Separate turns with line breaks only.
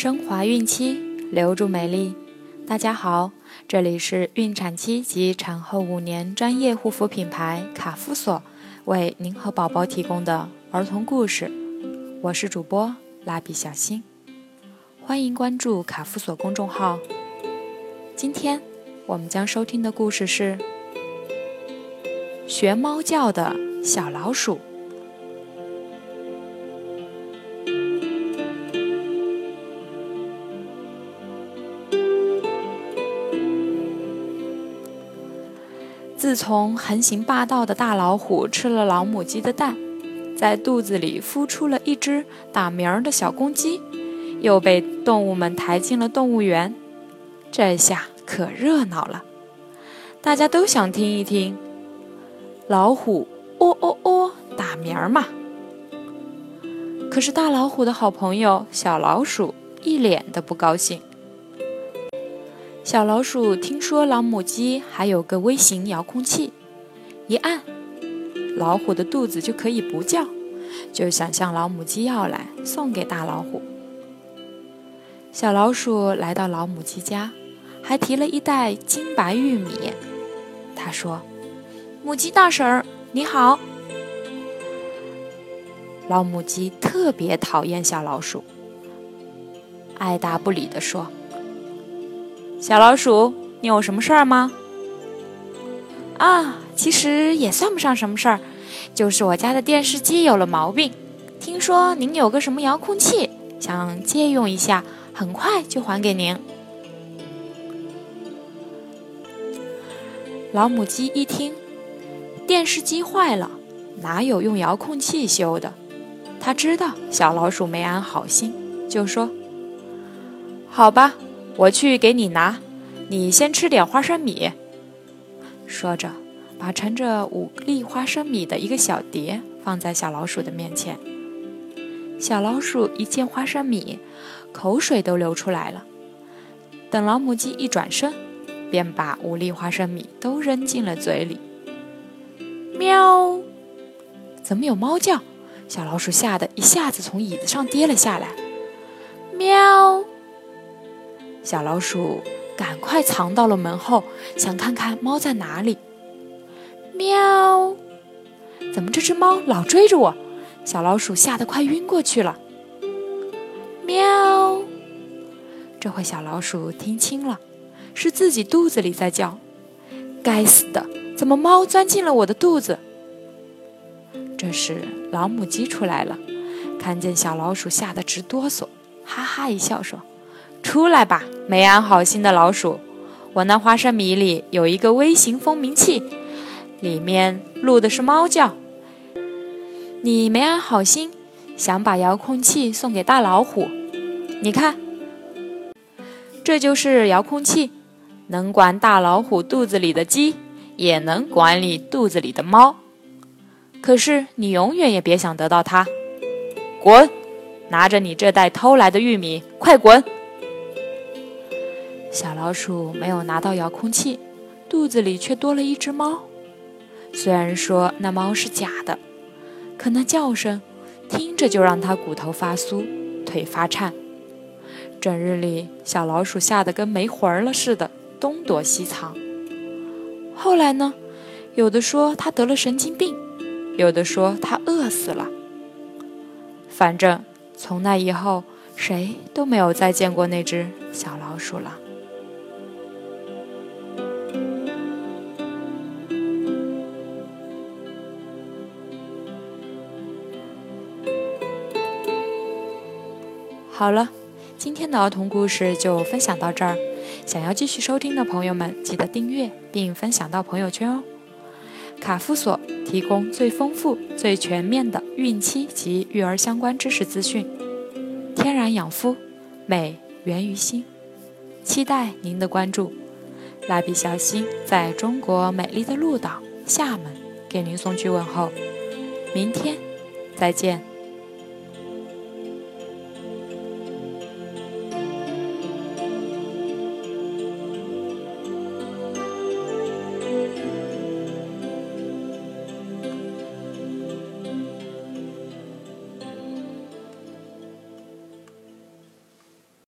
升华孕期，留住美丽。大家好，这里是孕产期及产后五年专业护肤品牌卡夫索为您和宝宝提供的儿童故事。我是主播蜡笔小新，欢迎关注卡夫索公众号。今天我们将收听的故事是学猫叫的小老鼠。自从横行霸道的大老虎吃了老母鸡的蛋，在肚子里孵出了一只打鸣儿的小公鸡，又被动物们抬进了动物园，这下可热闹了。大家都想听一听老虎喔喔喔打鸣儿嘛。可是大老虎的好朋友小老鼠一脸的不高兴。小老鼠听说老母鸡还有个微型遥控器，一按，老虎的肚子就可以不叫，就想向老母鸡要来送给大老虎。小老鼠来到老母鸡家，还提了一袋金白玉米。他说：“母鸡大婶儿，你好。”老母鸡特别讨厌小老鼠，爱答不理地说。小老鼠，你有什么事儿吗？啊，其实也算不上什么事儿，就是我家的电视机有了毛病。听说您有个什么遥控器，想借用一下，很快就还给您。老母鸡一听，电视机坏了，哪有用遥控器修的？他知道小老鼠没安好心，就说：“好吧。”我去给你拿，你先吃点花生米。说着，把盛着五粒花生米的一个小碟放在小老鼠的面前。小老鼠一见花生米，口水都流出来了。等老母鸡一转身，便把五粒花生米都扔进了嘴里。喵！怎么有猫叫？小老鼠吓得一下子从椅子上跌了下来。喵！小老鼠赶快藏到了门后，想看看猫在哪里。喵！怎么这只猫老追着我？小老鼠吓得快晕过去了。喵！这回小老鼠听清了，是自己肚子里在叫。该死的，怎么猫钻进了我的肚子？这时老母鸡出来了，看见小老鼠吓得直哆嗦，哈哈一笑说。出来吧，没安好心的老鼠！我那花生米里有一个微型蜂鸣器，里面录的是猫叫。你没安好心，想把遥控器送给大老虎。你看，这就是遥控器，能管大老虎肚子里的鸡，也能管理肚子里的猫。可是你永远也别想得到它。滚！拿着你这袋偷来的玉米，快滚！小老鼠没有拿到遥控器，肚子里却多了一只猫。虽然说那猫是假的，可那叫声听着就让它骨头发酥，腿发颤。整日里，小老鼠吓得跟没魂了似的，东躲西藏。后来呢，有的说它得了神经病，有的说它饿死了。反正从那以后，谁都没有再见过那只小老鼠了。好了，今天的儿童故事就分享到这儿。想要继续收听的朋友们，记得订阅并分享到朋友圈哦。卡夫索提供最丰富、最全面的孕期及育儿相关知识资讯。天然养肤，美源于心。期待您的关注。蜡笔小新在中国美丽的鹭岛厦门给您送去问候。明天再见。